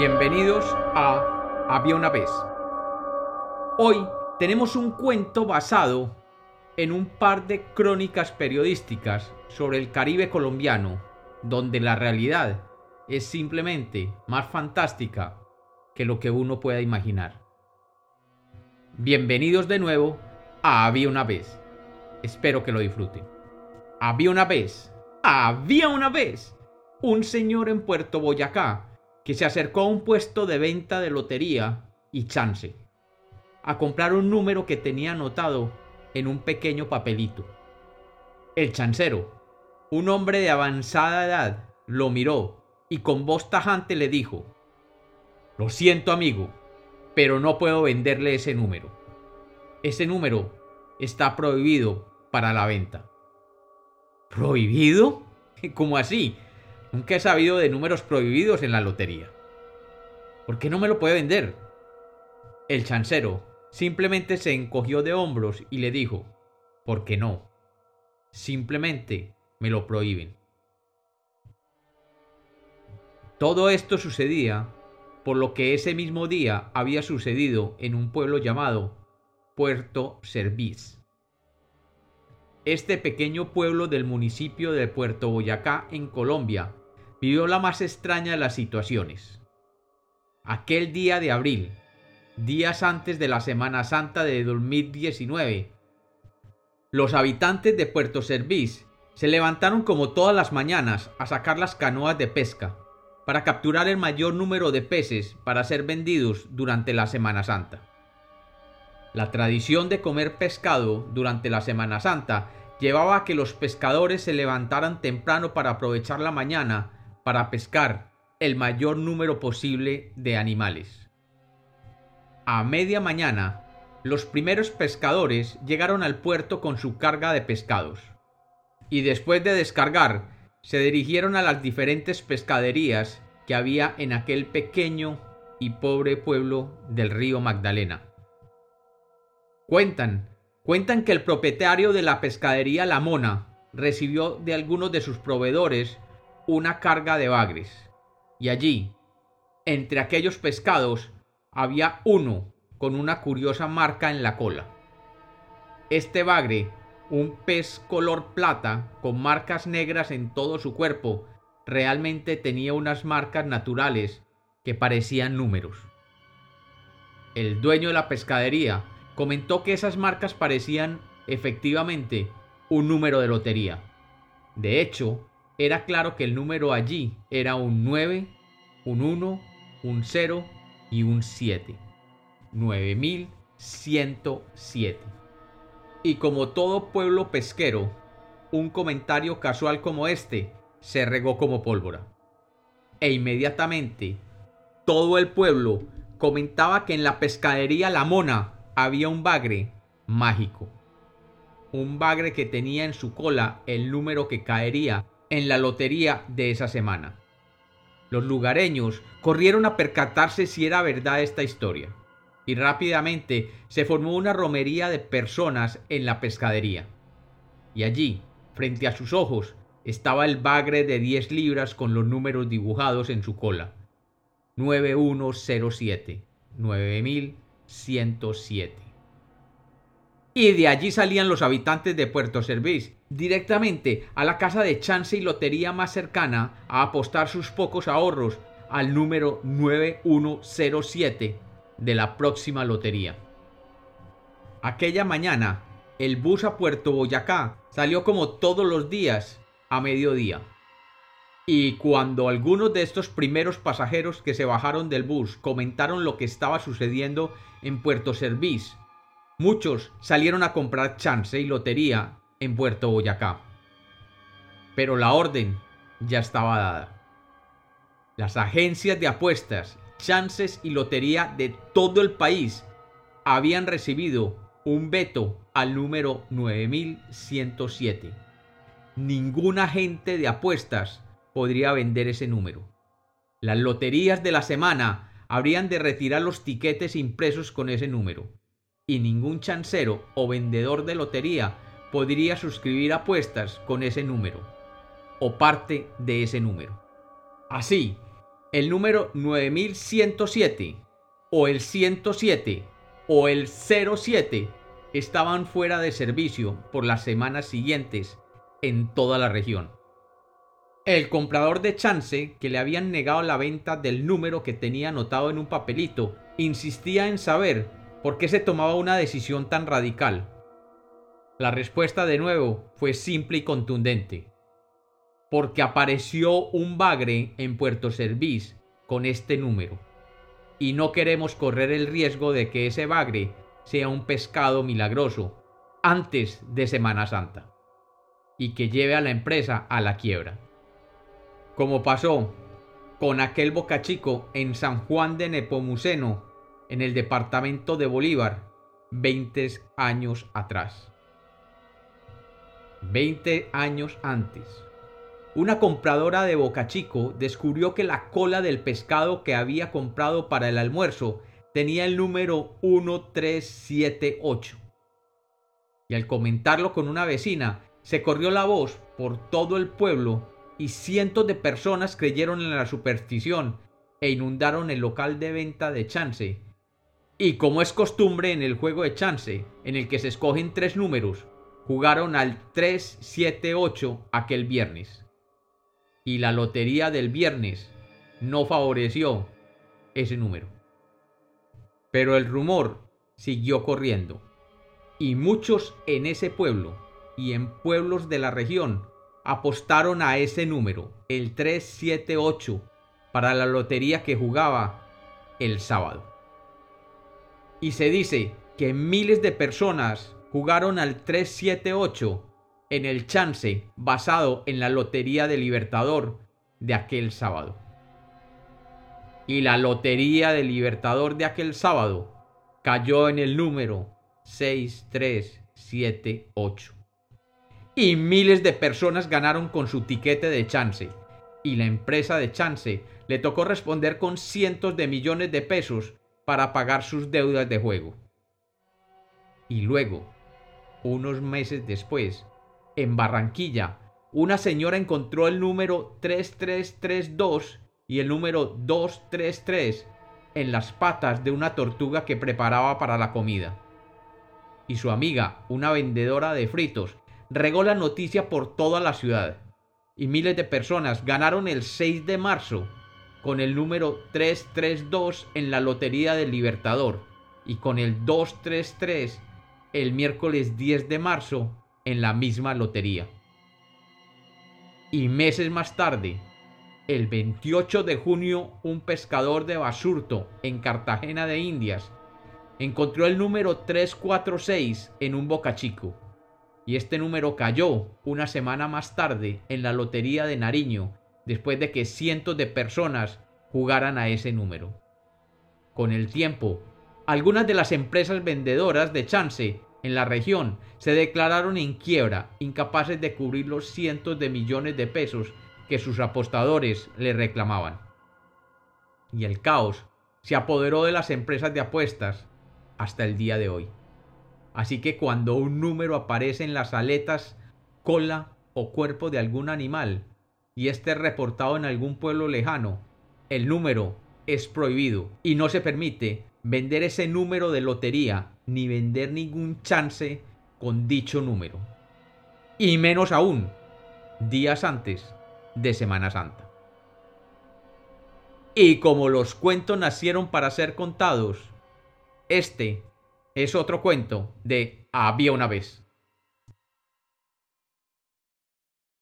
Bienvenidos a Había una vez. Hoy tenemos un cuento basado en un par de crónicas periodísticas sobre el Caribe colombiano, donde la realidad es simplemente más fantástica que lo que uno pueda imaginar. Bienvenidos de nuevo a Había una vez. Espero que lo disfruten. Había una vez, había una vez, un señor en Puerto Boyacá que se acercó a un puesto de venta de lotería y chance a comprar un número que tenía anotado en un pequeño papelito. El chancero, un hombre de avanzada edad, lo miró y con voz tajante le dijo, Lo siento amigo, pero no puedo venderle ese número. Ese número está prohibido para la venta. ¿Prohibido? ¿Cómo así? Nunca he sabido de números prohibidos en la lotería. ¿Por qué no me lo puede vender? El chancero simplemente se encogió de hombros y le dijo, ¿por qué no? Simplemente me lo prohíben. Todo esto sucedía por lo que ese mismo día había sucedido en un pueblo llamado Puerto Serviz. Este pequeño pueblo del municipio de Puerto Boyacá, en Colombia, vivió la más extraña de las situaciones. Aquel día de abril, días antes de la Semana Santa de 2019, los habitantes de Puerto Serviz se levantaron como todas las mañanas a sacar las canoas de pesca para capturar el mayor número de peces para ser vendidos durante la Semana Santa. La tradición de comer pescado durante la Semana Santa llevaba a que los pescadores se levantaran temprano para aprovechar la mañana para pescar el mayor número posible de animales. A media mañana, los primeros pescadores llegaron al puerto con su carga de pescados, y después de descargar, se dirigieron a las diferentes pescaderías que había en aquel pequeño y pobre pueblo del río Magdalena. Cuentan, cuentan que el propietario de la pescadería La Mona recibió de algunos de sus proveedores una carga de bagres, y allí, entre aquellos pescados, había uno con una curiosa marca en la cola. Este bagre, un pez color plata con marcas negras en todo su cuerpo, realmente tenía unas marcas naturales que parecían números. El dueño de la pescadería comentó que esas marcas parecían efectivamente un número de lotería. De hecho, era claro que el número allí era un 9, un 1, un 0 y un 7. 9107. Y como todo pueblo pesquero, un comentario casual como este se regó como pólvora. E inmediatamente todo el pueblo comentaba que en la pescadería La Mona había un bagre mágico. Un bagre que tenía en su cola el número que caería en la lotería de esa semana. Los lugareños corrieron a percatarse si era verdad esta historia, y rápidamente se formó una romería de personas en la pescadería. Y allí, frente a sus ojos, estaba el bagre de 10 libras con los números dibujados en su cola. 9107, 9107. Y de allí salían los habitantes de Puerto Serviz, directamente a la casa de chance y lotería más cercana a apostar sus pocos ahorros al número 9107 de la próxima lotería. Aquella mañana, el bus a Puerto Boyacá salió como todos los días a mediodía. Y cuando algunos de estos primeros pasajeros que se bajaron del bus comentaron lo que estaba sucediendo en Puerto Serviz, muchos salieron a comprar chance y lotería en Puerto Boyacá. Pero la orden ya estaba dada. Las agencias de apuestas, chances y lotería de todo el país habían recibido un veto al número 9107. Ningún agente de apuestas podría vender ese número. Las loterías de la semana habrían de retirar los tiquetes impresos con ese número, y ningún chancero o vendedor de lotería podría suscribir apuestas con ese número, o parte de ese número. Así el número 9107 o el 107 o el 07 estaban fuera de servicio por las semanas siguientes en toda la región. El comprador de chance, que le habían negado la venta del número que tenía anotado en un papelito, insistía en saber por qué se tomaba una decisión tan radical. La respuesta de nuevo fue simple y contundente. Porque apareció un bagre en Puerto Servís con este número. Y no queremos correr el riesgo de que ese bagre sea un pescado milagroso antes de Semana Santa y que lleve a la empresa a la quiebra. Como pasó con aquel bocachico en San Juan de Nepomuceno, en el departamento de Bolívar, 20 años atrás. 20 años antes. Una compradora de Bocachico descubrió que la cola del pescado que había comprado para el almuerzo tenía el número 1378. Y al comentarlo con una vecina, se corrió la voz por todo el pueblo y cientos de personas creyeron en la superstición e inundaron el local de venta de chance. Y como es costumbre en el juego de chance, en el que se escogen tres números, jugaron al 378 aquel viernes. Y la lotería del viernes no favoreció ese número. Pero el rumor siguió corriendo, y muchos en ese pueblo y en pueblos de la región apostaron a ese número, el 378, para la lotería que jugaba el sábado. Y se dice que miles de personas jugaron al 378 en el chance basado en la lotería de Libertador de aquel sábado y la lotería del Libertador de aquel sábado cayó en el número 6378. Y miles de personas ganaron con su tiquete de chance. Y la empresa de chance le tocó responder con cientos de millones de pesos para pagar sus deudas de juego. Y luego, unos meses después, en Barranquilla, una señora encontró el número 3332 y el número 233 en las patas de una tortuga que preparaba para la comida. Y su amiga, una vendedora de fritos, regó la noticia por toda la ciudad. Y miles de personas ganaron el 6 de marzo con el número 332 en la Lotería del Libertador y con el 233 el miércoles 10 de marzo en la misma lotería. Y meses más tarde, el 28 de junio, un pescador de Basurto, en Cartagena de Indias, encontró el número 346 en un bocachico. Y este número cayó una semana más tarde en la Lotería de Nariño, después de que cientos de personas jugaran a ese número. Con el tiempo, algunas de las empresas vendedoras de chance en la región se declararon en quiebra, incapaces de cubrir los cientos de millones de pesos que sus apostadores le reclamaban. Y el caos se apoderó de las empresas de apuestas hasta el día de hoy. Así que cuando un número aparece en las aletas, cola o cuerpo de algún animal y esté reportado en algún pueblo lejano, el número es prohibido y no se permite vender ese número de lotería ni vender ningún chance con dicho número. Y menos aún, días antes de Semana Santa. Y como los cuentos nacieron para ser contados, este es otro cuento de Había una vez.